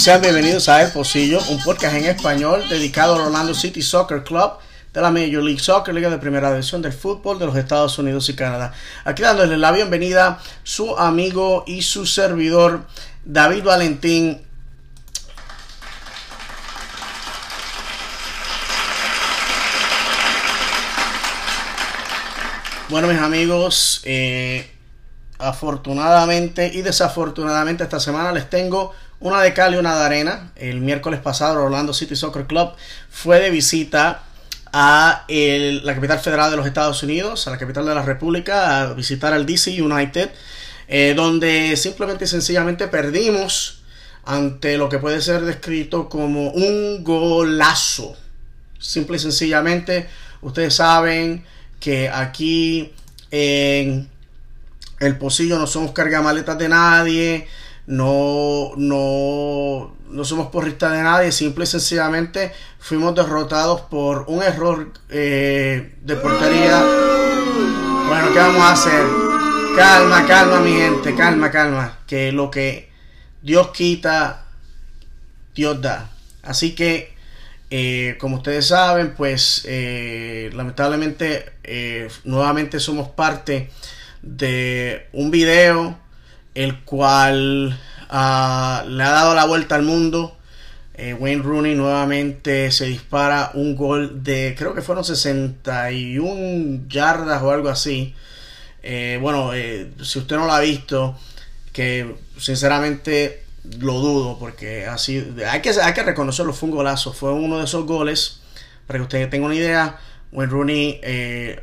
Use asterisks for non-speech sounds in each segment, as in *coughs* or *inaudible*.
Sean bienvenidos a El Pocillo, un podcast en español dedicado al Orlando City Soccer Club de la Major League Soccer, Liga de Primera División del Fútbol de los Estados Unidos y Canadá. Aquí dándole la bienvenida su amigo y su servidor David Valentín. Bueno, mis amigos, eh, afortunadamente y desafortunadamente esta semana les tengo una de cal y una de arena. El miércoles pasado, Orlando City Soccer Club fue de visita a la capital federal de los Estados Unidos, a la capital de la República, a visitar al DC United, eh, donde simplemente y sencillamente perdimos ante lo que puede ser descrito como un golazo. Simple y sencillamente, ustedes saben que aquí en el pocillo no somos cargamaletas de nadie, no, no, no somos porristas de nadie, simple y sencillamente fuimos derrotados por un error eh, de portería. Bueno, ¿qué vamos a hacer? Calma, calma, mi gente, calma, calma. Que lo que Dios quita, Dios da. Así que, eh, como ustedes saben, pues eh, lamentablemente nuevamente somos parte de un video el cual ah, le ha dado la vuelta al mundo. Eh, Wayne Rooney nuevamente se dispara un gol de, creo que fueron 61 yardas o algo así. Eh, bueno, eh, si usted no lo ha visto, que sinceramente lo dudo, porque así, hay que, hay que reconocerlo, fue un golazo, fue uno de esos goles, para que usted tenga una idea. Wayne Rooney,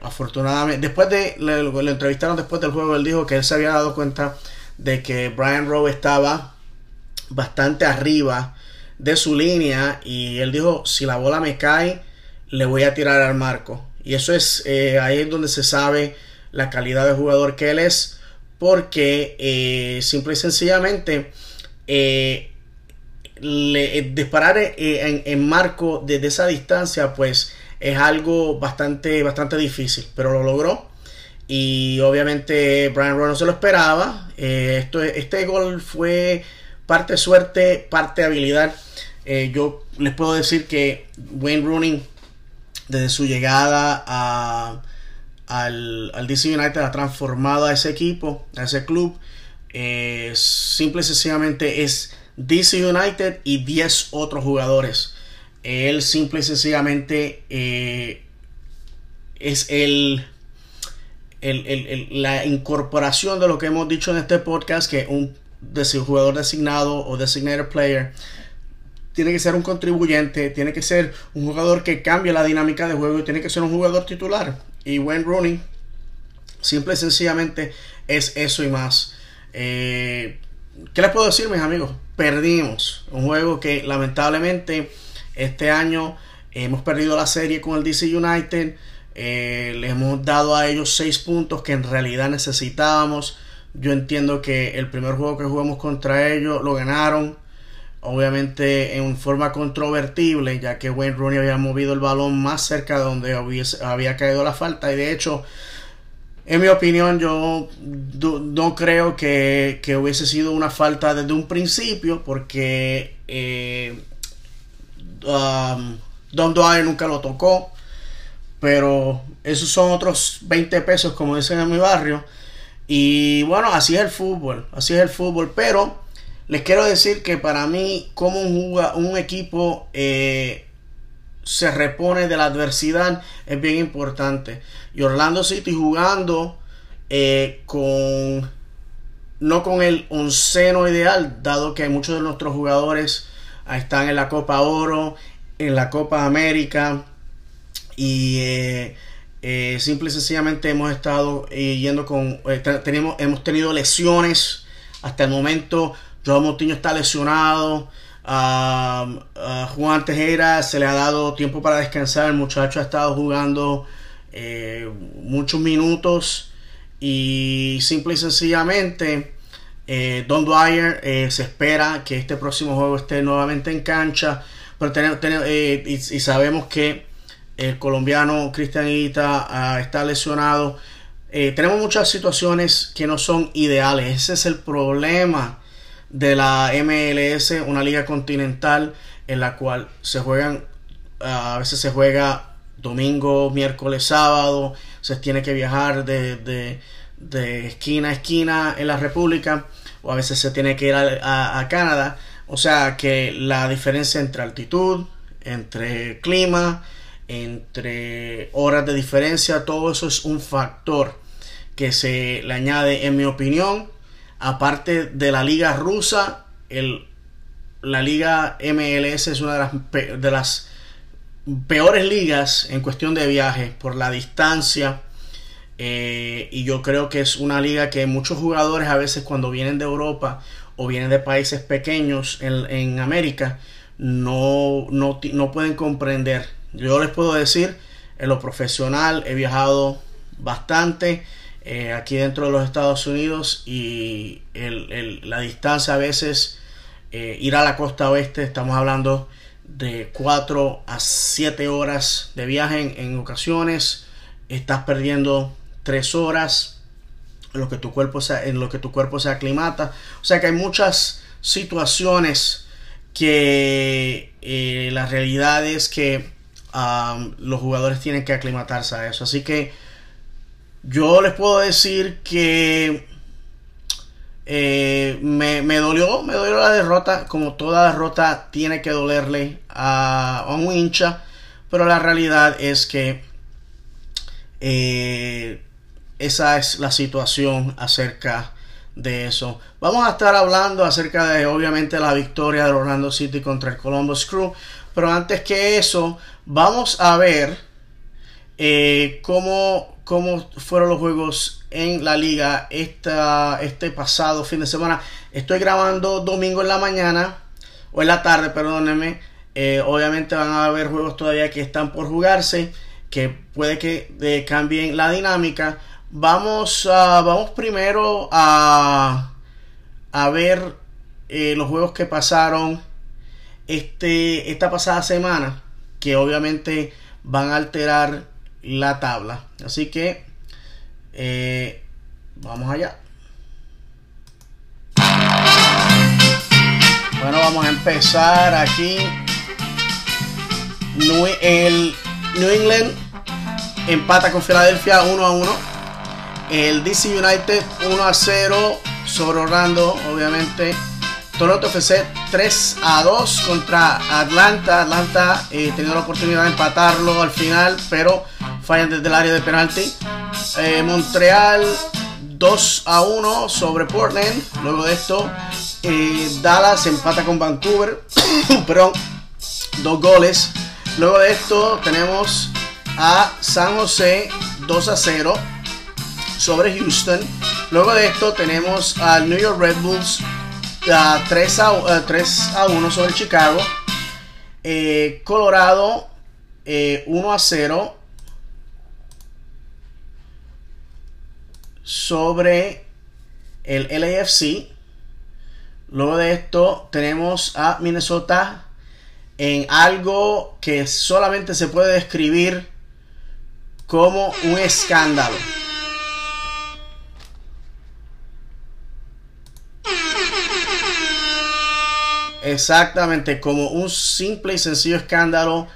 afortunadamente, después de, le, le entrevistaron después del juego, él dijo que él se había dado cuenta de que Brian Rowe estaba bastante arriba de su línea y él dijo, si la bola me cae, le voy a tirar al marco. Y eso es eh, ahí es donde se sabe la calidad de jugador que él es, porque eh, simple y sencillamente eh, disparar en, en, marco desde esa distancia, pues es algo bastante, bastante difícil, pero lo logró. Y obviamente Brian Rowe no se lo esperaba. Eh, esto, este gol fue parte suerte, parte habilidad. Eh, yo les puedo decir que Wayne Rooney, desde su llegada a, al, al, DC United, ha transformado a ese equipo, a ese club. Eh, simple y sencillamente es DC United y 10 otros jugadores. Él simple y sencillamente es el la incorporación de lo que hemos dicho en este podcast, que un jugador designado o designated player tiene que ser un contribuyente, tiene que ser un jugador que cambie la dinámica de juego y tiene que ser un jugador titular. Y Wayne Rooney, simple y sencillamente, es eso y más. Eh, ¿Qué les puedo decir, mis amigos? Perdimos un juego que lamentablemente este año hemos perdido la serie con el DC United. Eh, le hemos dado a ellos 6 puntos que en realidad necesitábamos. Yo entiendo que el primer juego que jugamos contra ellos lo ganaron. Obviamente en forma controvertible, ya que Wayne Rooney había movido el balón más cerca de donde había caído la falta. Y de hecho, en mi opinión, yo no creo que, hubiese sido una falta desde un principio, porque eh, um, Don Dwyer nunca lo tocó. Pero esos son otros 20 pesos, como dicen en mi barrio. Y bueno, así es el fútbol, así es el fútbol. Pero les quiero decir que para mí, como un, un equipo eh, se repone de la adversidad es bien importante. Y Orlando City jugando eh, con no con el onceno ideal, dado que muchos de nuestros jugadores están en la Copa Oro, en la Copa América y eh, eh, simple y sencillamente hemos estado eh, yendo con tenemos hemos tenido lesiones hasta el momento. Joao Montiño está lesionado. Juan Tejera se le ha dado tiempo para descansar. El muchacho ha estado jugando muchos minutos. Y simple y sencillamente Don Dwyer se espera que este próximo juego esté nuevamente en cancha. Pero tenemos, y sabemos que el colombiano Cristian ah, está lesionado. Eh, tenemos muchas situaciones que no son ideales. Ese es el problema de la MLS, una liga continental en la cual se juegan, a veces se juega domingo, miércoles, sábado, se tiene que viajar de, esquina a esquina en la República, o a veces se tiene que ir a, a Canadá. O sea que la diferencia entre altitud, entre clima, entre horas de diferencia, todo eso es un factor que se le añade, en mi opinión, aparte de la liga rusa, el, la liga MLS es una de las, de las peores ligas en cuestión de viaje por la distancia. Eh, y yo creo que es una liga que muchos jugadores a veces cuando vienen de Europa o vienen de países pequeños en, en América no, no, no pueden comprender. Yo les puedo decir, en lo profesional he viajado bastante eh, aquí dentro de los Estados Unidos y la distancia a veces eh, ir a la costa oeste estamos hablando de 4 a 7 horas de viaje en, ocasiones estás perdiendo 3 horas en lo que tu cuerpo se, en lo que tu cuerpo se aclimata. O sea que hay muchas situaciones que eh, la realidad es que los jugadores tienen que aclimatarse a eso así que yo les puedo decir que eh, me, dolió, me dolió la derrota, como toda derrota tiene que dolerle a, un hincha, pero la realidad es que eh, esa es la situación acerca de eso. Vamos a estar hablando acerca de obviamente la victoria de Orlando City contra el Columbus Crew, pero antes que eso, vamos a ver eh, cómo cómo fueron los juegos en la liga esta, este pasado fin de semana. Estoy grabando domingo en la mañana, o en la tarde, perdónenme. Eh, obviamente van a haber juegos todavía que están por jugarse, que puede que eh, cambien la dinámica. Vamos, vamos primero a, a ver los juegos que pasaron este, esta pasada semana, que obviamente van a alterar la tabla. Así que eh, vamos allá. Bueno, vamos a empezar aquí. El New England empata con Filadelfia 1 a 1. El DC United 1 a 0 sobre Orlando, obviamente. Toronto FC 3 a 2 contra Atlanta. Atlanta eh, teniendo la oportunidad de empatarlo al final, pero fallan desde el área de penalti. Eh, Montreal 2 a 1 sobre Portland. Luego de esto, eh, Dallas empata con Vancouver. *coughs* Perdón, dos goles. Luego de esto, tenemos a San José 2 a 0 sobre Houston. Luego de esto, tenemos al New York Red Bulls 3, a, 3 a 1 sobre Chicago. Eh, Colorado 1 a 0 sobre el LAFC. Luego de esto tenemos a Minnesota en algo que solamente se puede describir como un escándalo. Exactamente, como un simple y sencillo escándalo,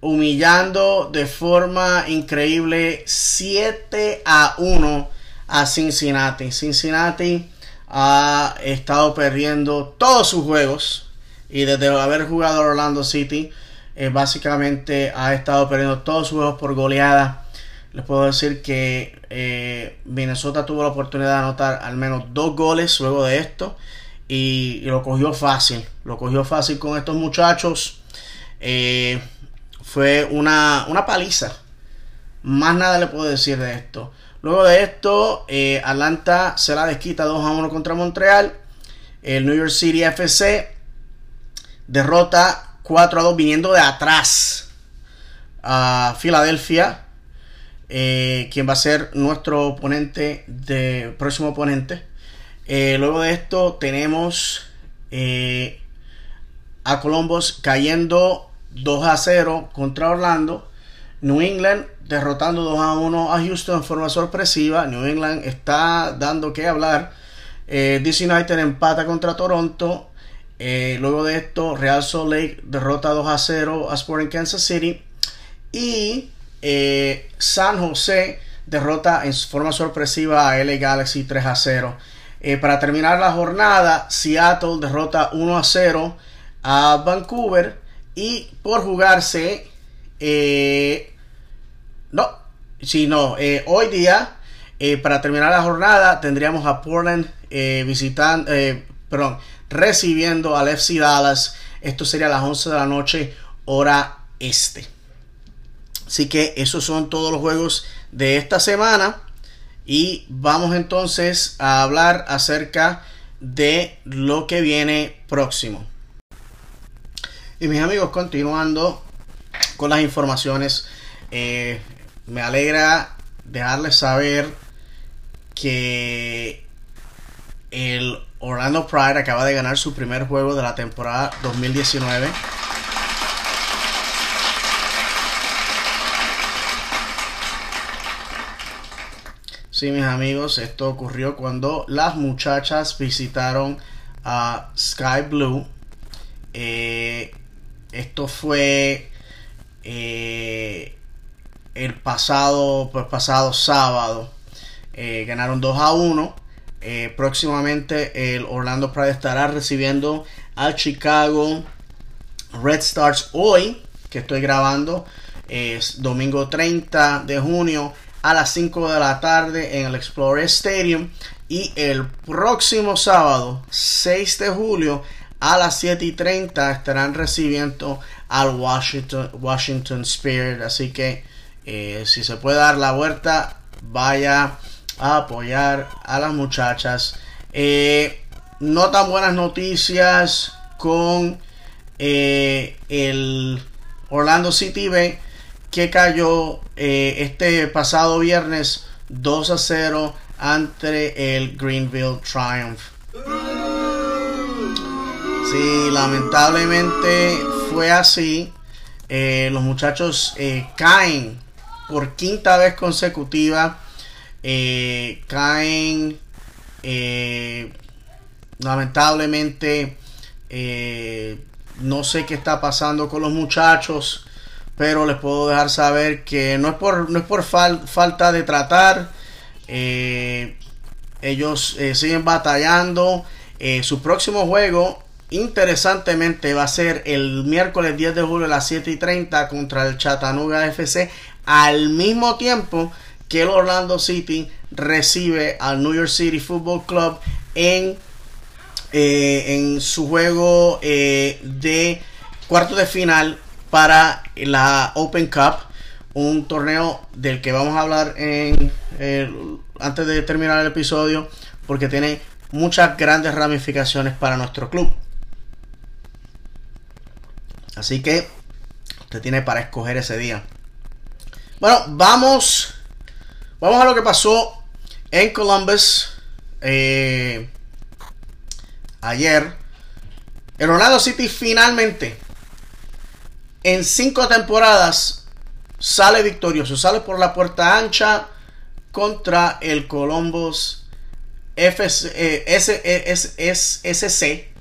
humillando de forma increíble 7 a 1 a Cincinnati. Cincinnati ha estado perdiendo todos sus juegos y desde haber jugado Orlando City eh, básicamente ha estado perdiendo todos sus juegos por goleada. Les puedo decir que eh, Minnesota tuvo la oportunidad de anotar al menos dos goles luego de esto y, lo cogió fácil. Lo cogió fácil con estos muchachos. Eh, fue una, una paliza. Más nada le puedo decir de esto. Luego de esto, eh, Atlanta se la desquita 2 a 1 contra Montreal. El New York City FC derrota 4 a 2 viniendo de atrás a Filadelfia. Eh, quien va a ser nuestro oponente de próximo oponente. Eh, luego de esto tenemos a Columbus cayendo 2 a 0 contra Orlando. New England derrotando 2 a 1 a Houston en forma sorpresiva. New England está dando que hablar. eh, DC United empata contra Toronto. Eh, luego de esto, Real Salt Lake derrota 2 a 0 a Sporting Kansas City. Y eh, San José derrota en forma sorpresiva a LA Galaxy 3 a 0. Para terminar la jornada, Seattle derrota 1 a 0 a Vancouver. Y por jugarse, no, si no, hoy día, para terminar la jornada, tendríamos a Portland visitando, perdón, recibiendo al FC Dallas. Esto sería a las 11 de la noche, hora este. Así que esos son todos los juegos de esta semana. Y vamos entonces a hablar acerca de lo que viene próximo. Y mis amigos, continuando con las informaciones, eh, me alegra dejarles saber que el Orlando Pride acaba de ganar su primer juego de la temporada 2019. Sí, mis amigos, esto ocurrió cuando las muchachas visitaron a Sky Blue. Eh, esto fue eh, el pasado, pues, pasado sábado. Eh, ganaron 2 a 1. Eh, próximamente el Orlando Pride estará recibiendo al Chicago Red Stars hoy, que estoy grabando, es domingo 30 de junio a las 5 de la tarde en el Explorer Stadium. Y el próximo sábado, 6 de julio, a las 7 y 30 estarán recibiendo al Washington, Washington Spirit. Así que eh, si se puede dar la vuelta, vaya a apoyar a las muchachas. Eh, no tan buenas noticias con eh, el Orlando City B que cayó eh, este pasado viernes 2 a 0 ante el Greenville Triumph. Sí, lamentablemente fue así. los muchachos caen por quinta vez consecutiva eh, caen eh, lamentablemente eh, no sé qué está pasando con los muchachos pero les puedo dejar saber que no es por no es por falta de tratar ellos siguen batallando su próximo juego interesantemente va a ser el miércoles 10 de julio a las 7 y 30 contra el Chattanooga FC al mismo tiempo que el Orlando City recibe al New York City Football Club en, eh, en su juego eh, de cuarto de final para la Open Cup, un torneo del que vamos a hablar en, antes de terminar el episodio, porque tiene muchas grandes ramificaciones para nuestro club. Así que usted tiene para escoger ese día. Bueno, vamos Vamos a lo que pasó en Columbus eh, ayer. El Orlando City finalmente, en cinco temporadas, sale victorioso. Sale por la puerta ancha contra el Columbus FC, eh, SC.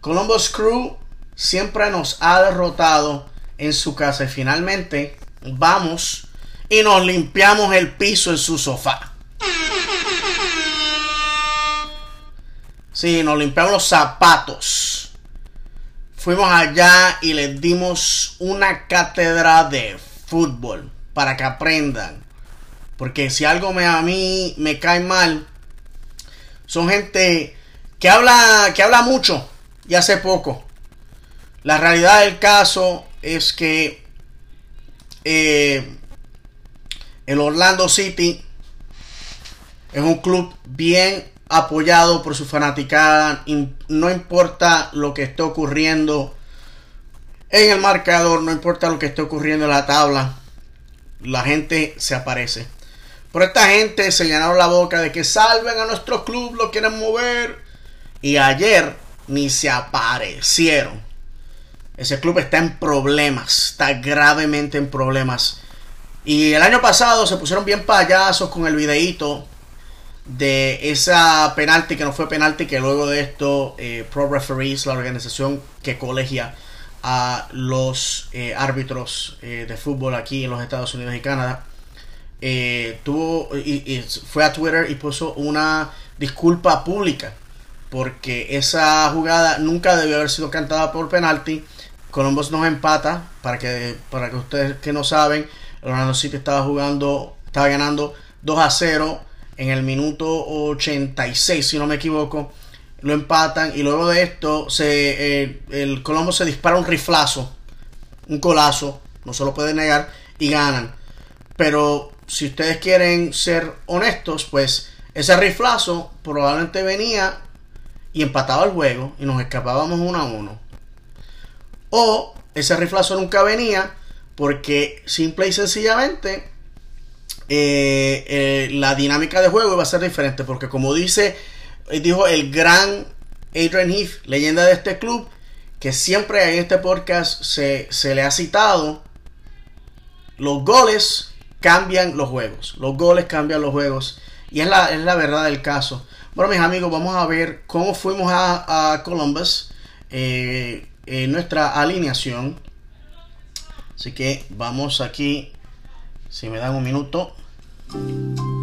Columbus Crew siempre nos ha derrotado en su casa y finalmente vamos y nos limpiamos el piso en su sofá. Sí, nos limpiamos los zapatos. Fuimos allá y les dimos una cátedra de fútbol para que aprendan. Porque si algo me, a mí me cae mal, son gente que habla, que habla mucho y hace poco. La realidad del caso es que eh, el Orlando City es un club bien apoyado por su fanaticada. No importa lo que esté ocurriendo en el marcador, no importa lo que esté ocurriendo en la tabla, la gente se aparece. Pero esta gente se llenaron la boca de que salven a nuestro club, lo quieren mover. Y ayer ni se aparecieron. Ese club está en problemas, está gravemente en problemas. Y el año pasado se pusieron bien payasos con el videíto de esa penalti que no fue penalti, que luego de esto eh, Pro Referees, la organización que colegia a los eh, árbitros eh, de fútbol aquí en los Estados Unidos y Canadá, tuvo y, fue a Twitter y puso una disculpa pública porque esa jugada nunca debió haber sido cantada por penalti. Columbus nos empata para que para que ustedes que no saben, Orlando City estaba jugando, estaba ganando 2 a 0 en el minuto 86, si no me equivoco, lo empatan y luego de esto se, eh, el Colombo se dispara un riflazo, un colazo, no se lo puede negar, y ganan. Pero si ustedes quieren ser honestos, pues ese riflazo probablemente venía y empataba el juego y nos escapábamos uno a uno. O ese riflazo nunca venía porque simple y sencillamente eh, eh, la dinámica de juego iba a ser diferente. Porque como dice, eh, dijo el gran Adrian Heath, leyenda de este club, que siempre en este podcast se, le ha citado, los goles cambian los juegos. Los goles cambian los juegos. Y es la, es la verdad del caso. Bueno, mis amigos, vamos a ver cómo fuimos a, Columbus en nuestra alineación. Así que vamos aquí, si me dan un minuto. Música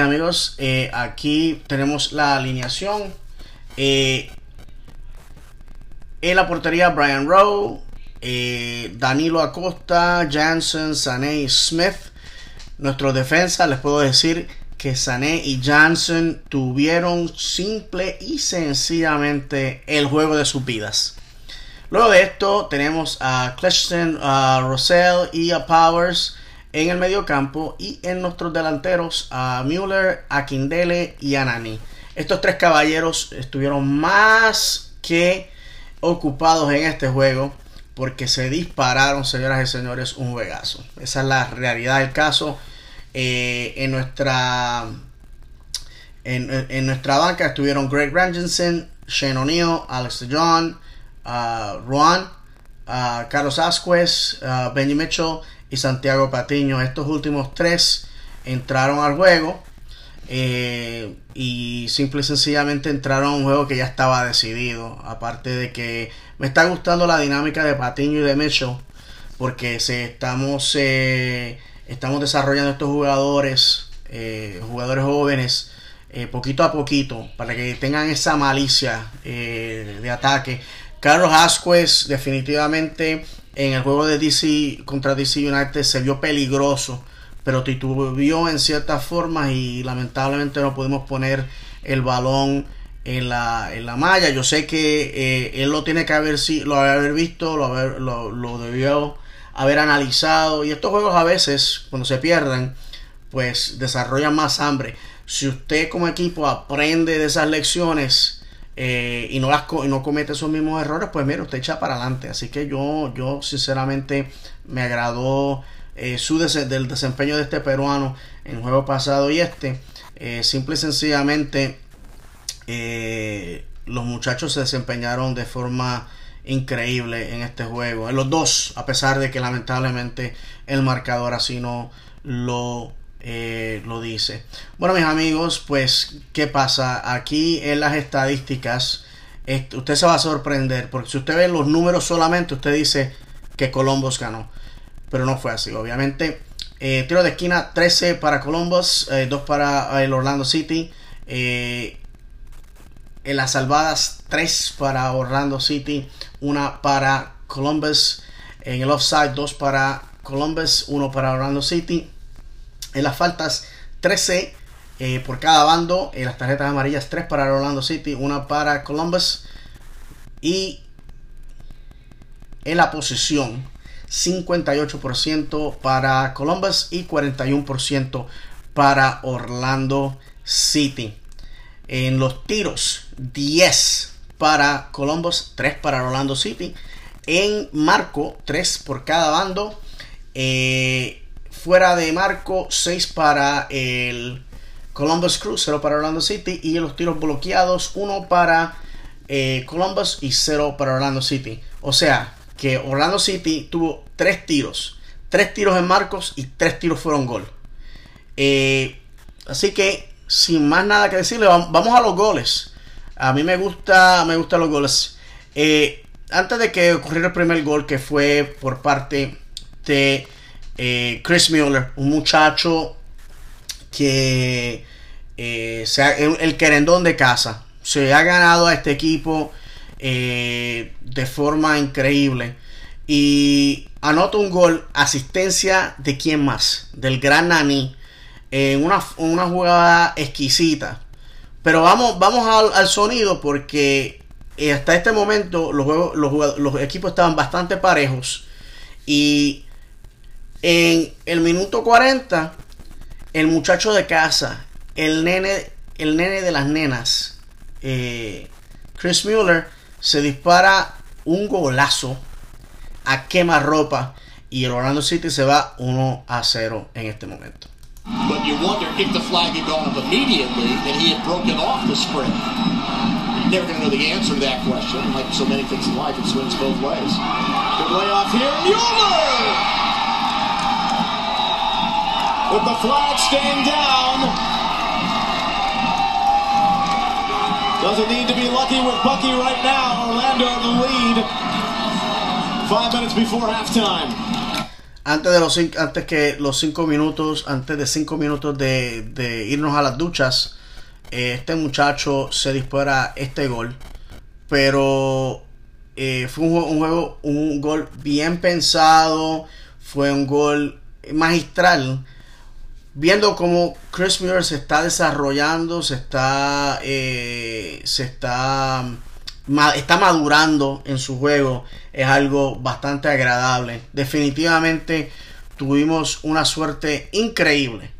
Amigos, eh, aquí tenemos la alineación. Eh, en la portería, Brian Rowe, eh, Danilo Acosta, Jansen, Sané y Smith. Nuestro defensa, les puedo decir que Sané y Jansen tuvieron simple y sencillamente el juego de sus vidas. Luego de esto tenemos a Cleston, a Rosell y a Powers en el medio campo y en nuestros delanteros a Müller, a Kindele y a Nani. Estos tres caballeros estuvieron más que ocupados en este juego porque se dispararon, señoras y señores, un juegazo. Esa es la realidad del caso. Eh, en nuestra en, nuestra banca estuvieron Greg Rangensen, Shane O'Neill, Alex John, uh, Juan, uh, Carlos Asquez, uh, Benny Mitchell y Santiago Patiño. Estos últimos tres entraron al juego eh, y simple y sencillamente entraron a un juego que ya estaba decidido. Aparte de que me está gustando la dinámica de Patiño y de Mitchell porque se estamos, eh, estamos desarrollando estos jugadores, eh, jugadores jóvenes. poquito a poquito para que tengan esa malicia de ataque Carlos Asquez definitivamente en el juego de DC contra DC United se vio peligroso, pero titubeó en ciertas formas y lamentablemente no pudimos poner el balón en la, en la malla. Yo sé que eh, él lo tiene que haber, lo haber visto, lo, haber, lo, debió haber analizado. Y estos juegos a veces, cuando se pierden, pues desarrollan más hambre. Si usted como equipo aprende de esas lecciones, eh, y, no las no comete esos mismos errores, pues mira, usted echa para adelante. Así que yo, yo sinceramente me agradó eh, su del desempeño de este peruano en el juego pasado y este. Eh, simple y sencillamente los muchachos se desempeñaron de forma increíble en este juego. En los dos, a pesar de que lamentablemente el marcador así no lo eh, lo dice. Bueno, mis amigos, pues, ¿qué pasa? Aquí en las estadísticas, usted se va a sorprender, porque si usted ve los números solamente, usted dice que Columbus ganó, pero no fue así, obviamente. Eh, tiro de esquina 13 para Columbus, 2 eh, para el Orlando City. en las salvadas 3 para Orlando City, 1 para Columbus. En el offside 2 para Columbus, 1 para Orlando City. En las faltas 13 eh, por cada bando. En las tarjetas amarillas 3 para Orlando City, una para Columbus. Y en la posición 58% para Columbus y 41% para Orlando City. En los tiros, 10 para Columbus, 3 para Orlando City. En marco, 3 por cada bando. Eh, fuera de marco, 6 para el Columbus Crew, 0 para Orlando City. Y los tiros bloqueados, 1 para eh, Columbus y 0 para Orlando City. O sea, que Orlando City tuvo 3 tiros. 3 tiros en marcos y 3 tiros fueron gol. Eh, así que, sin más nada que decirle, vamos a los goles. A mí me gusta, me gustan los goles. Eh, antes de que ocurriera el primer gol, que fue por parte de eh, Chris Mueller, un muchacho que sea, el, querendón de casa, se ha ganado a este equipo de forma increíble. Y anota un gol, asistencia de quién más, del gran Nani en una, jugada exquisita. Pero vamos, vamos al, sonido porque eh, hasta este momento los, los, equipos estaban bastante parejos. Y en el minuto 40, el muchacho de casa, el nene, el nene de las nenas, eh, Chris Mueller, se dispara un golazo a quema ropa y el Orlando City se va 1 a 0 en este momento. But you wonder if the flag had gone up immediately and he had broken off the sprint. Never going to know the answer to that question. Like so many things in life, it swings both ways. Good layoff here. Mueller! With the flag staying down. Doesn't need to be lucky with Bucky right now. Orlando in the lead. Five minutes before halftime. antes de los antes que los cinco minutos, antes de cinco minutos de, irnos a las duchas, eh, este muchacho se dispara este gol. Pero eh, fue un, juego, un gol bien pensado, fue un gol magistral. Viendo cómo Chris Muir se está desarrollando, se está, eh, se está está madurando en su juego es algo bastante agradable. Definitivamente tuvimos una suerte increíble.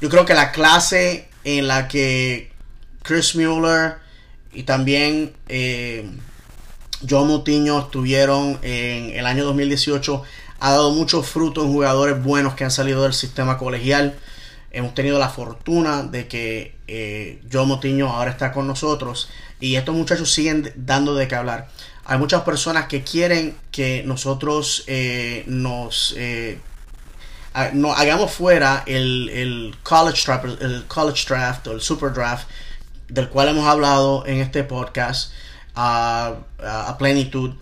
Yo creo que la clase en la que Chris Mueller y también eh, John Mutiño estuvieron en el año 2018 ha dado mucho fruto en jugadores buenos que han salido del sistema colegial. Hemos tenido la fortuna de que eh, John Motiño ahora está con nosotros y estos muchachos siguen dando de qué hablar. Hay muchas personas que quieren que nosotros eh, nos eh, hagamos fuera el, college draft, el college draft o el super draft del cual hemos hablado en este podcast a, plenitud.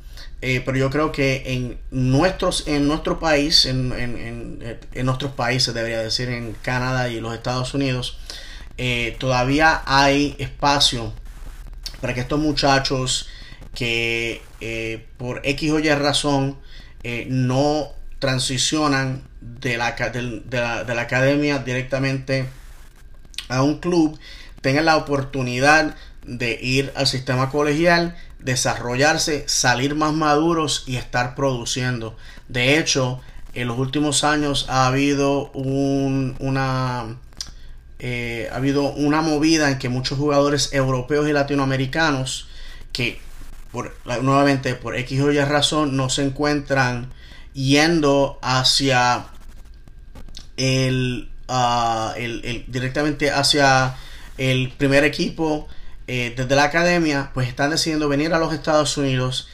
Eh, pero yo creo que en nuestros en nuestro país en, en, en, nuestros países debería decir en Canadá y los Estados Unidos todavía hay espacio para que estos muchachos que eh, por X o Y razón eh, no transicionan de la, de, la, academia directamente a un club tengan la oportunidad de ir al sistema colegial, desarrollarse, salir más maduros y estar produciendo. De hecho, en los últimos años ha habido una eh, ha habido una movida en que muchos jugadores europeos y latinoamericanos que por, nuevamente por X o Y razón no se encuentran yendo hacia el, ah, directamente hacia el primer equipo eh, desde la academia pues están decidiendo venir a los Estados Unidos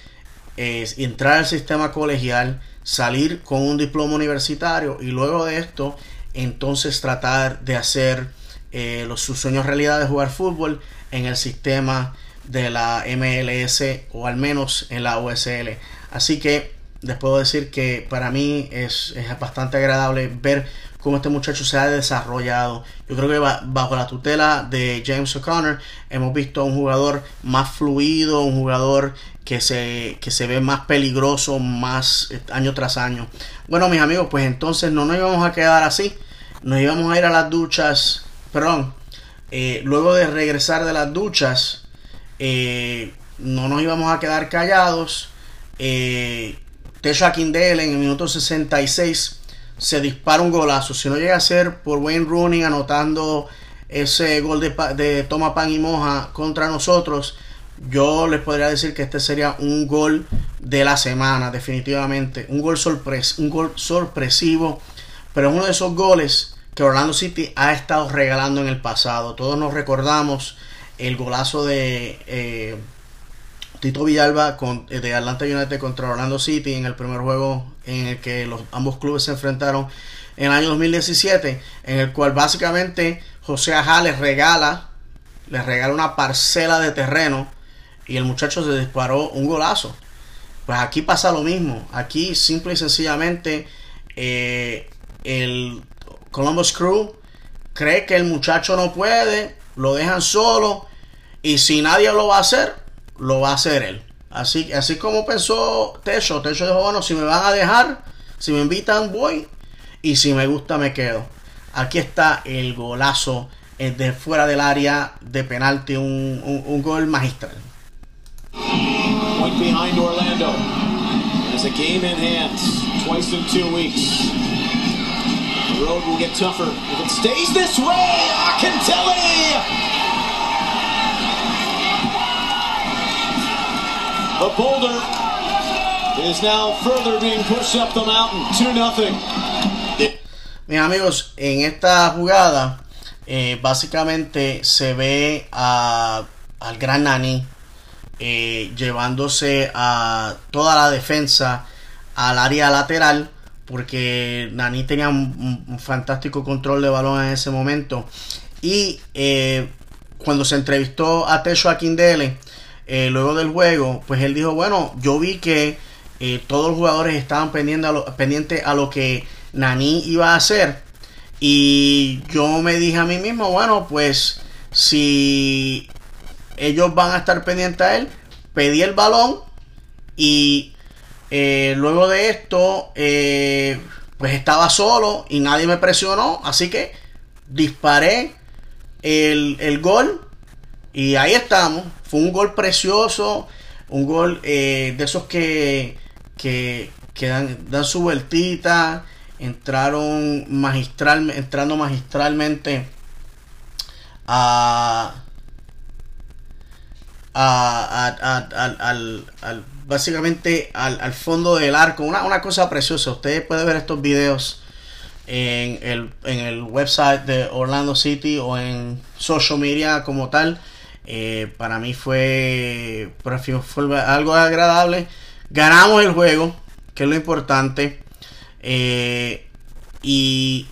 entrar al sistema colegial salir con un diploma universitario y luego de esto entonces tratar de hacer eh, los, sus sueños realidad de jugar fútbol en el sistema de la MLS o al menos en la USL. Así que les puedo decir que para mí es, es bastante agradable ver cómo este muchacho se ha desarrollado. Yo creo que bajo la tutela de James O'Connor hemos visto a un jugador más fluido, un jugador que se, que se ve más peligroso más eh, año tras año. Bueno mis amigos, pues entonces no nos íbamos a quedar así. Nos íbamos a ir a las duchas, perdón, eh, luego de regresar de las duchas, eh, no nos íbamos a quedar callados. Eh, Tesha en el minuto 66 se dispara un golazo. Si no llega a ser por Wayne Rooney anotando ese gol de, de toma pan y moja contra nosotros, yo les podría decir que este sería un gol de la semana, definitivamente. Un gol, sorpres un gol sorpresivo, pero es uno de esos goles que Orlando City ha estado regalando en el pasado. Todos nos recordamos el golazo de eh, Tito Villalba con, eh, de Atlanta United contra Orlando City en el primer juego en el que los, ambos clubes se enfrentaron en el año 2017, en el cual básicamente José Ajá les regala, les regala una parcela de terreno y el muchacho se disparó un golazo. Pues aquí pasa lo mismo. Aquí simple y sencillamente eh, el Columbus Crew cree que el muchacho no puede, lo dejan solo y si nadie lo va a hacer, lo va a hacer él. Así, así como pensó Techo, Techo dijo, bueno, si me van a dejar, si me invitan voy y si me gusta me quedo. Aquí está el golazo de fuera del área de penalti, un, un, un gol magistral. Point behind Orlando. Has a game in hand twice in two weeks. The road will get tougher if it stays this way. Akintelli! The boulder is now further being pushed up the mountain. 2 nothing. Mis amigos, en esta jugada eh, básicamente se ve a, al gran Nani eh, llevándose a toda la defensa al área lateral porque Nani tenía un, fantástico control de balón en ese momento y eh, cuando se entrevistó a Techo Akindele eh, luego del juego pues él dijo bueno yo vi que eh, todos los jugadores estaban pendientes a, lo, a lo que Nani iba a hacer y yo me dije a mí mismo bueno pues si ellos van a estar pendientes a él. Pedí el balón y eh, luego de esto, pues estaba solo y nadie me presionó. Así que disparé el, el gol y ahí estamos. Fue un gol precioso, un gol eh, de esos que, que, dan, dan, su vueltita. Entraron magistral, entrando magistralmente a a, a, al, al, básicamente al, fondo del arco. Una, una, cosa preciosa. Ustedes pueden ver estos videos en el, en el website de Orlando City o en social media como tal. Eh, para mí fue, algo agradable. Ganamos el juego, que es lo importante. Eh, y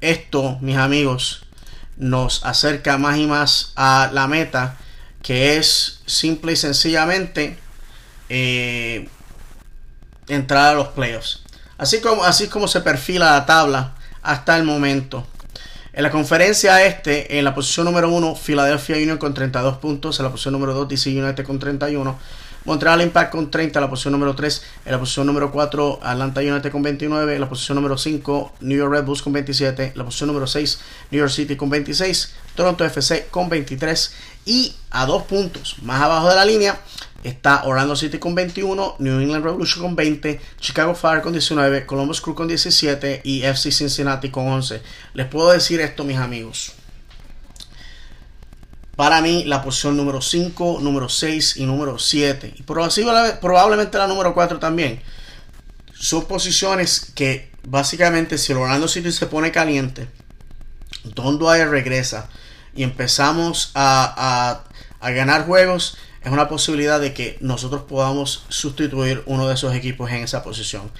esto, mis amigos, nos acerca más y más a la meta que es simple y sencillamente eh, entrar a los playoffs. Así como, así como se perfila la tabla hasta el momento. En la conferencia este, en la posición número 1, Philadelphia Union con 32 puntos. En la posición número 2, DC United con 31. Montreal Impact con 30, en la posición número 3. En la posición número 4, Atlanta United con 29. En la posición número 5, New York Red Bulls con 27. En la posición número 6, New York City con 26. Toronto FC con 23. Y a dos puntos más abajo de la línea está Orlando City con 21, New England Revolution con 20, Chicago Fire con 19, Columbus Crew con 17 y FC Cincinnati con 11. Les puedo decir esto, mis amigos. Para mí, la posición número 5, número 6 y número 7, y probablemente la número 4 también, son posiciones que básicamente si el Orlando City se pone caliente, Don Dwyer regresa, y empezamos a, a, a ganar juegos, es una posibilidad de que nosotros podamos sustituir uno de esos equipos en esa posición.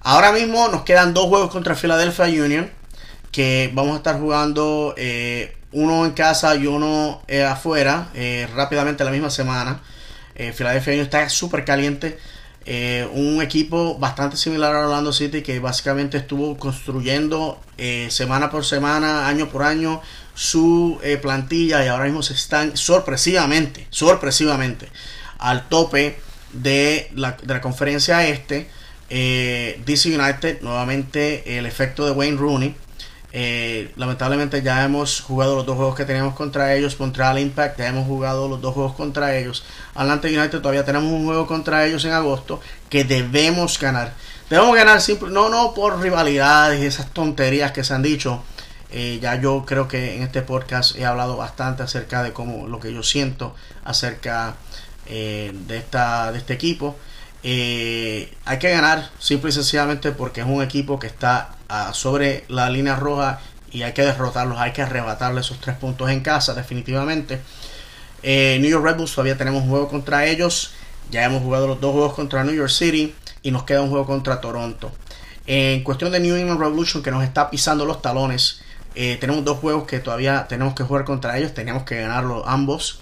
Ahora mismo nos quedan dos juegos contra Philadelphia Union que vamos a estar jugando eh, uno en casa y uno eh, afuera eh, rápidamente la misma semana. Philadelphia Union está súper caliente. Un equipo bastante similar a Orlando City que básicamente estuvo construyendo semana por semana, año por año su eh, plantilla y ahora mismo se están sorpresivamente, sorpresivamente al tope de la, de la conferencia este. Eh, DC United, nuevamente el efecto de Wayne Rooney. Eh, lamentablemente ya hemos jugado los dos juegos que teníamos contra ellos. Montreal Impact ya hemos jugado los dos juegos contra ellos. Atlanta United todavía tenemos un juego contra ellos en agosto que debemos ganar. Debemos ganar simple, no, no por rivalidades y esas tonterías que se han dicho Eh, ya yo creo que en este podcast he hablado bastante acerca de cómo lo que yo siento acerca de, esta, de este equipo. hay que ganar simple y sencillamente porque es un equipo que está ah, sobre la línea roja y hay que derrotarlos, hay que arrebatarle esos tres puntos en casa definitivamente. New York Red Bulls todavía tenemos un juego contra ellos. Ya hemos jugado los dos juegos contra New York City y nos queda un juego contra Toronto. En cuestión de New England Revolution que nos está pisando los talones, eh, tenemos dos juegos que todavía tenemos que jugar contra ellos, tenemos que ganarlo ambos.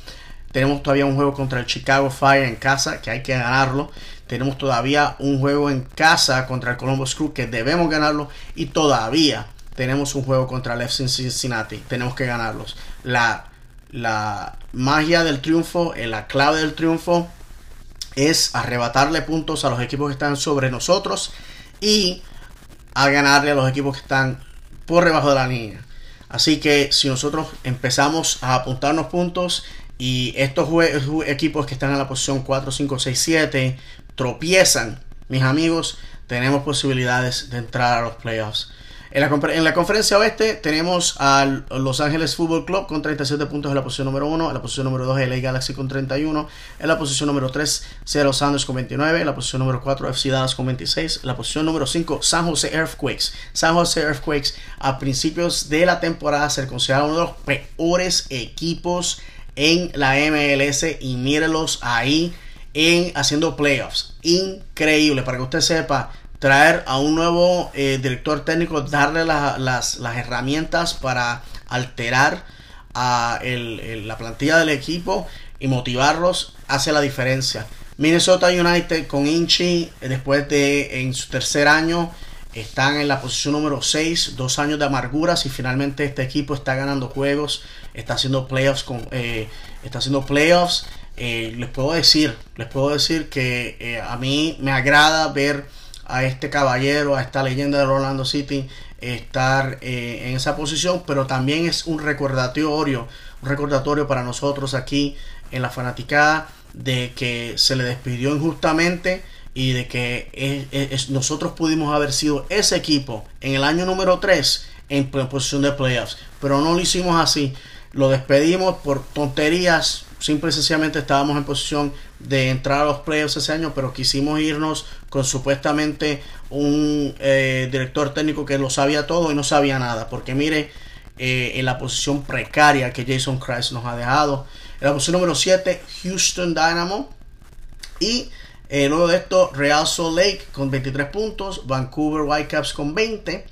Tenemos todavía un juego contra el Chicago Fire en casa que hay que ganarlo. Tenemos todavía un juego en casa contra el Columbus Crew que debemos ganarlo. Y todavía tenemos un juego contra el FC Cincinnati. Tenemos que ganarlos. La, la magia del triunfo, eh, la clave del triunfo es arrebatarle puntos a los equipos que están sobre nosotros y a ganarle a los equipos que están por debajo de la línea. Así que si nosotros empezamos a apuntarnos puntos y estos equipos que están en la posición 4, 5, 6, 7 tropiezan, mis amigos, tenemos posibilidades de entrar a los playoffs. En la, conferencia oeste tenemos a Los Ángeles Football Club con 37 puntos en la posición número 1, en la posición número 2 LA Galaxy con 31, en la posición número 3 Seattle Sounders con 29, en la posición número 4 FC Dallas con 26, en la posición número 5 San Jose Earthquakes. San Jose Earthquakes a principios de la temporada se considera uno de los peores equipos en la MLS y mírelos ahí en haciendo playoffs. Increíble, para que usted sepa traer a un nuevo eh, director técnico, darle las, herramientas para alterar a la plantilla del equipo y motivarlos hace la diferencia. Minnesota United con Inchi, después de en su tercer año, están en la posición número 6, dos años de amarguras y finalmente este equipo está ganando juegos, está haciendo playoffs con, eh, está haciendo playoffs. Eh, les puedo decir, les puedo decir que a mí me agrada ver a este caballero, a esta leyenda de Orlando City estar eh, en esa posición, pero también es un recordatorio, un recordatorio para nosotros aquí en la fanaticada de que se le despidió injustamente y de que nosotros pudimos haber sido ese equipo en el año número 3 en posición de playoffs, pero no lo hicimos así, lo despedimos por tonterías, simple y sencillamente estábamos en posición de entrar a los playoffs ese año, pero quisimos irnos con supuestamente un eh, director técnico que lo sabía todo y no sabía nada. Porque mire, eh, en la posición precaria que Jason Christ nos ha dejado. En la posición número 7, Houston Dynamo. Y eh, luego de esto, Real Salt Lake con 23 puntos. Vancouver Whitecaps con 20.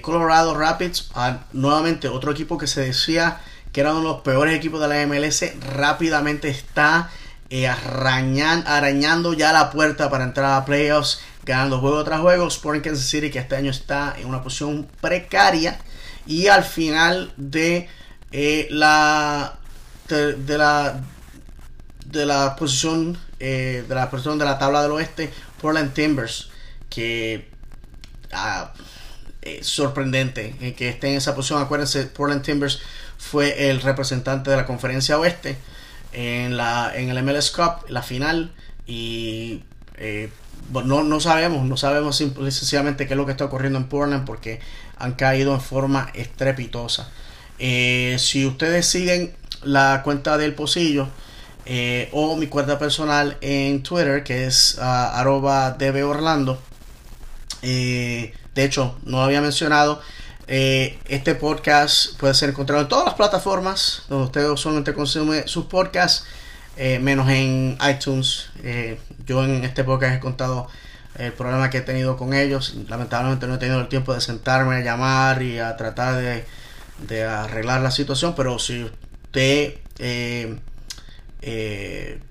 Colorado Rapids, ah, nuevamente otro equipo que se decía que era uno de los peores equipos de la MLS, rápidamente está eh, arañando ya la puerta para entrar a playoffs, ganando juego tras juego. Sporting Kansas City, que este año está en una posición precaria. Y al final de eh, la de, la de la posición eh, de la posición de la tabla del oeste, Portland Timbers, que ah, es sorprendente que esté en esa posición. Acuérdense, Portland Timbers fue el representante de la conferencia oeste en, la, en el MLS Cup, la final, y eh, no, no sabemos, no sabemos sencillamente qué es lo que está ocurriendo en Portland porque han caído en forma estrepitosa. Eh, si ustedes siguen la cuenta del Pocillo eh, o mi cuenta personal en Twitter, que es uh, arroba dborlando, de hecho, no había mencionado, eh, este podcast puede ser encontrado en todas las plataformas donde ustedes usualmente consumen sus podcasts, eh, menos en iTunes. Eh, yo en este podcast he contado el problema que he tenido con ellos. Lamentablemente no he tenido el tiempo de sentarme a llamar y a tratar de, arreglar la situación, pero si usted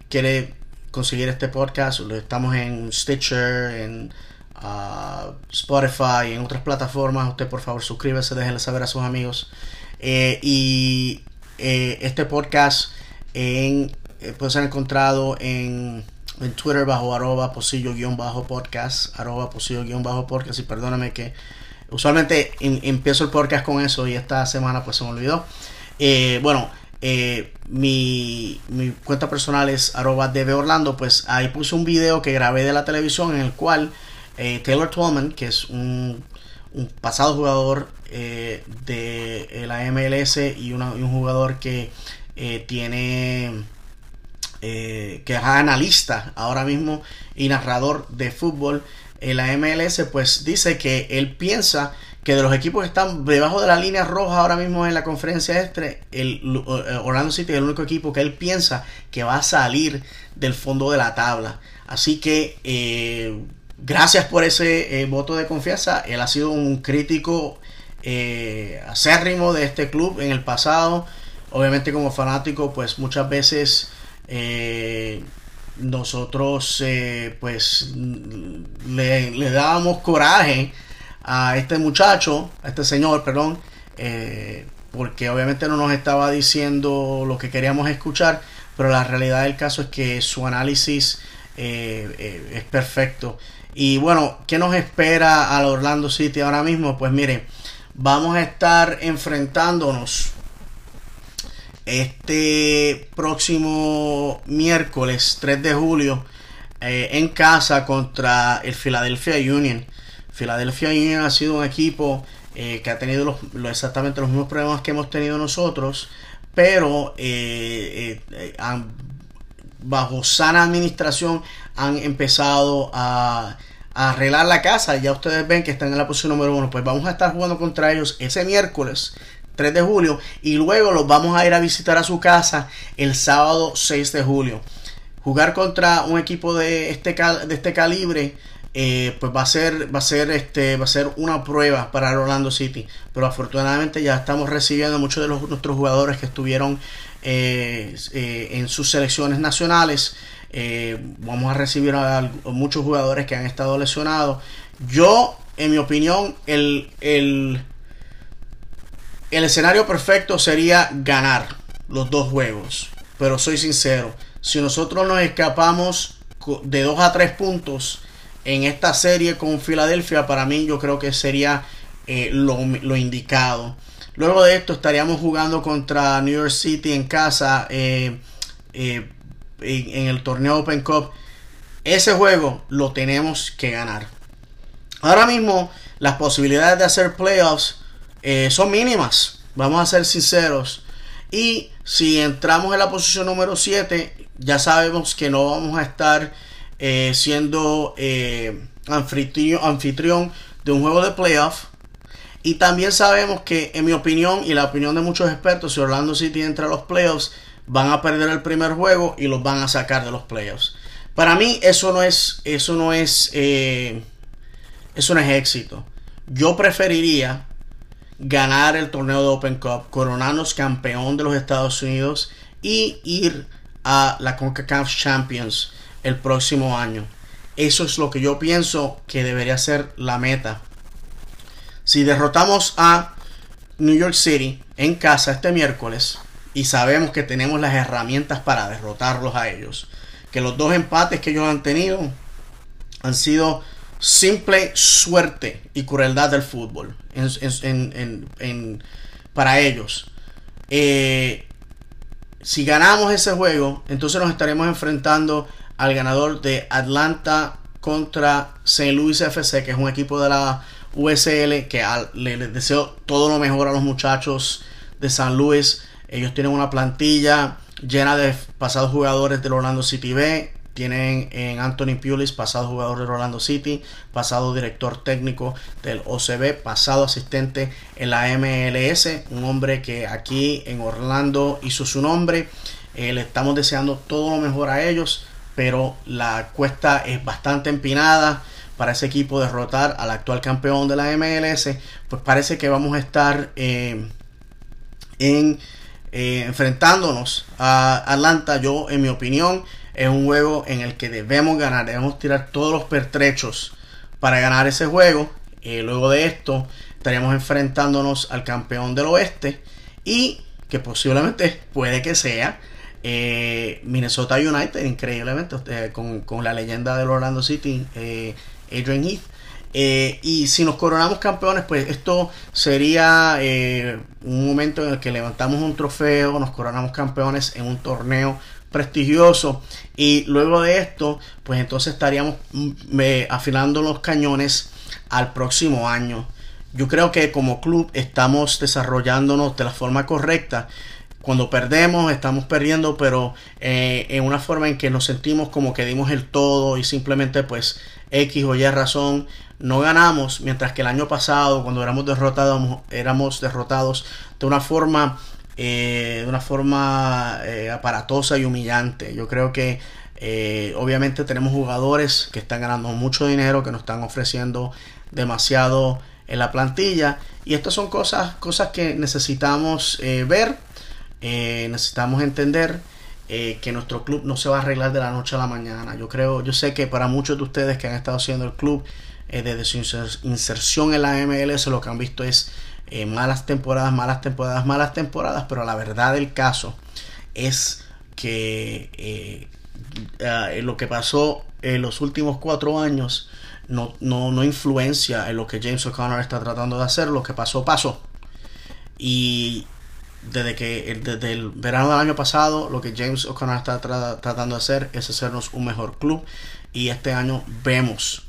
quiere conseguir este podcast, estamos en Stitcher, en Spotify y en otras plataformas. Usted por favor suscríbase, déjenle saber a sus amigos. Eh, y eh, este podcast eh, puede ser encontrado en, en Twitter bajo arroba posillo-podcast, arroba posillo-podcast y perdóname que usualmente empiezo el podcast con eso y esta semana pues se me olvidó. bueno, mi, mi, cuenta personal es arroba Orlando, pues ahí puse un video que grabé de la televisión en el cual eh, Taylor Twellman, que es un, pasado jugador eh, de la MLS y, un jugador que eh, tiene que es analista ahora mismo y narrador de fútbol en la MLS, pues dice que él piensa que de los equipos que están debajo de la línea roja ahora mismo en la conferencia este, el Orlando City es el único equipo que él piensa que va a salir del fondo de la tabla. Así que eh, gracias por ese eh, voto de confianza. Él ha sido un crítico eh, acérrimo de este club en el pasado. Obviamente como fanático, pues muchas veces nosotros pues le, dábamos coraje a este muchacho, a este señor, perdón, eh, porque obviamente no nos estaba diciendo lo que queríamos escuchar, pero la realidad del caso es que su análisis eh, eh, es perfecto. Y bueno, ¿qué nos espera al Orlando City ahora mismo? Pues mire, vamos a estar enfrentándonos este próximo miércoles 3 de julio en casa contra el Philadelphia Union. Philadelphia Union ha sido un equipo eh, que ha tenido exactamente los mismos problemas que hemos tenido nosotros, pero eh, eh, bajo sana administración han empezado a, arreglar la casa. Ya ustedes ven que están en la posición número uno. Pues vamos a estar jugando contra ellos ese miércoles 3 de julio y luego los vamos a ir a visitar a su casa el sábado 6 de julio. Jugar contra un equipo de este, de este calibre eh, pues va a ser va a ser este va a ser una prueba para el Orlando City. Pero afortunadamente ya estamos recibiendo muchos de los, nuestros jugadores que estuvieron eh, eh, en sus selecciones nacionales. Vamos a recibir a, muchos jugadores que han estado lesionados. Yo en mi opinión el, el el escenario perfecto sería ganar los dos juegos. Pero soy sincero si nosotros nos escapamos de 2 a 3 puntos en esta serie con Filadelfia, para mí yo creo que sería eh, lo, indicado. Luego de esto estaríamos jugando contra New York City en casa eh, eh, en, el torneo Open Cup. Ese juego lo tenemos que ganar. Ahora mismo las posibilidades de hacer playoffs son mínimas. Vamos a ser sinceros. Y si entramos en la posición número 7, ya sabemos que no vamos a estar eh, siendo eh, anfitrión, de un juego de playoff. Y también sabemos que, en mi opinión y la opinión de muchos expertos, si Orlando City entra a los playoffs, van a perder el primer juego y los van a sacar de los playoffs. Para mí eso no es, eso no es, eh, eso no es éxito. Yo preferiría ganar el torneo de Open Cup, coronarnos campeón de los Estados Unidos y ir a la CONCACAF Champions el próximo año. Eso es lo que yo pienso que debería ser la meta. Si derrotamos a New York City en casa este miércoles y sabemos que tenemos las herramientas para derrotarlos a ellos, que los dos empates que ellos han tenido han sido simple suerte y crueldad del fútbol para ellos. Eh, si ganamos ese juego, entonces nos estaremos enfrentando al ganador de Atlanta contra St. Louis FC, que es un equipo de la USL, que le, deseo todo lo mejor a los muchachos de San Luis. Ellos tienen una plantilla llena de pasados jugadores del Orlando City B. Tienen en Anthony Pulis, pasado jugador del Orlando City, pasado director técnico del OCB, pasado asistente en la MLS, un hombre que aquí en Orlando hizo su nombre. Eh, le estamos deseando todo lo mejor a ellos pero la cuesta es bastante empinada para ese equipo derrotar al actual campeón de la MLS, pues parece que vamos a estar eh, eh, enfrentándonos a Atlanta. Yo, en mi opinión, es un juego en el que debemos ganar, debemos tirar todos los pertrechos para ganar ese juego. Eh, luego de esto, estaríamos enfrentándonos al campeón del oeste y que posiblemente puede que sea eh, Minnesota United, increíblemente, eh, con, la leyenda del Orlando City, eh, Adrian Heath. y si nos coronamos campeones, pues esto sería un momento en el que levantamos un trofeo, nos coronamos campeones en un torneo prestigioso y luego de esto, pues entonces estaríamos mm, afilando los cañones al próximo año. yo creo que como club estamos desarrollándonos de la forma correcta. Cuando perdemos, estamos perdiendo, pero eh, en una forma en que nos sentimos como que dimos el todo y simplemente pues X o Y razón no ganamos, mientras que el año pasado, cuando éramos derrotados, éramos derrotados de una forma, eh, de una forma eh, aparatosa y humillante. Yo creo que obviamente tenemos jugadores que están ganando mucho dinero, que nos están ofreciendo demasiado en la plantilla. Y estas son cosas, cosas que necesitamos eh, ver, eh, necesitamos entender eh, que nuestro club no se va a arreglar de la noche a la mañana. Yo creo, yo sé que para muchos de ustedes que han estado haciendo el club desde su inserción en la MLS, lo que han visto es malas temporadas, malas temporadas, malas temporadas, pero la verdad del caso es que lo que pasó en los últimos cuatro años no, no, influencia en lo que James O'Connor está tratando de hacer. Lo que pasó, pasó. Y desde que desde el verano del año pasado, lo que James O'Connor está tratando de hacer es hacernos un mejor club. Y este año vemos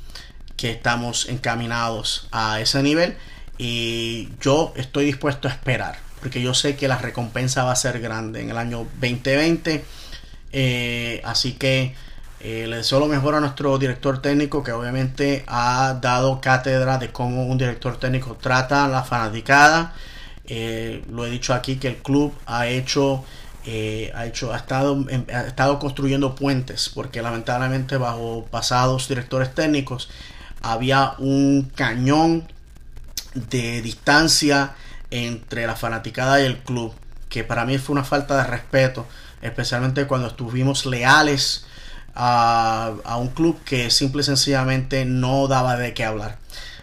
que estamos encaminados a ese nivel. Y yo estoy dispuesto a esperar. Porque yo sé que la recompensa va a ser grande en el año 2020. Eh, así que eh, le deseo lo mejor a nuestro director técnico que obviamente ha dado cátedra de cómo un director técnico trata a la fanaticada. Eh, lo he dicho aquí que el club ha hecho, eh, ha hecho, ha estado, ha estado construyendo puentes porque lamentablemente bajo pasados directores técnicos había un cañón de distancia entre la fanaticada y el club que para mí fue una falta de respeto especialmente cuando estuvimos leales a, un club que simple y sencillamente no daba de qué hablar.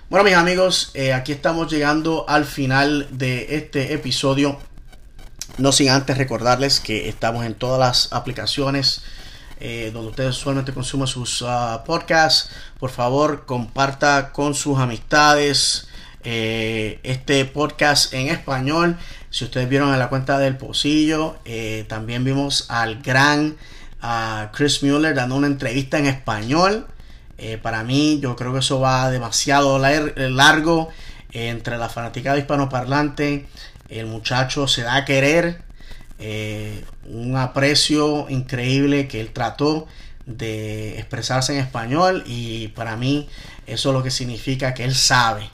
Bueno, mis amigos, eh, aquí estamos llegando al final de este episodio. No sin antes recordarles que estamos en todas las aplicaciones eh, donde ustedes usualmente consumen sus ah, podcasts. Por favor, comparta con sus amistades eh, este podcast en español. Si ustedes vieron en la cuenta del Pocillo, también vimos al gran a Chris Mueller dando una entrevista en español. Eh, para mí, yo creo que eso va demasiado largo entre la fanaticada hispanoparlante. El muchacho se da a querer. Eh, un aprecio increíble que él trató de expresarse en español y para mí eso es lo que significa que él sabe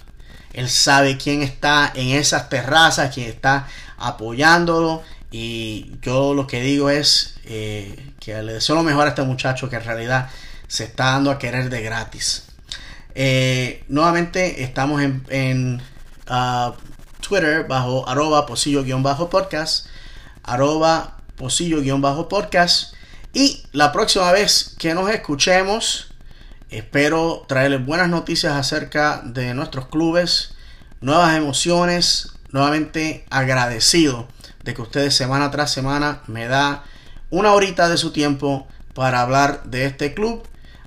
él sabe quién está en esas terrazas quién está apoyándolo y yo lo que digo es eh, que le deseo lo mejor a este muchacho que en realidad se está dando a querer de gratis. Eh, nuevamente estamos en, ah, Twitter bajo arroba posillo-podcast, arroba posillo-podcast. Y la próxima vez que nos escuchemos, espero traerles buenas noticias acerca de nuestros clubes, nuevas emociones, nuevamente agradecido de que ustedes semana tras semana me da una horita de su tiempo para hablar de este club.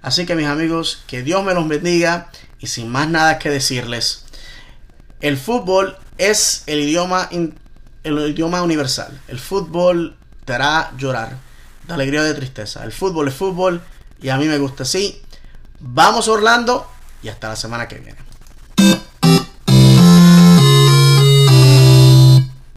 Así que mis amigos, que Dios me los bendiga y sin más nada que decirles, el fútbol es el idioma, el idioma universal. El fútbol te hará llorar de alegría o de tristeza. El fútbol es fútbol y a mí me gusta así. Vamos Orlando y hasta la semana que viene.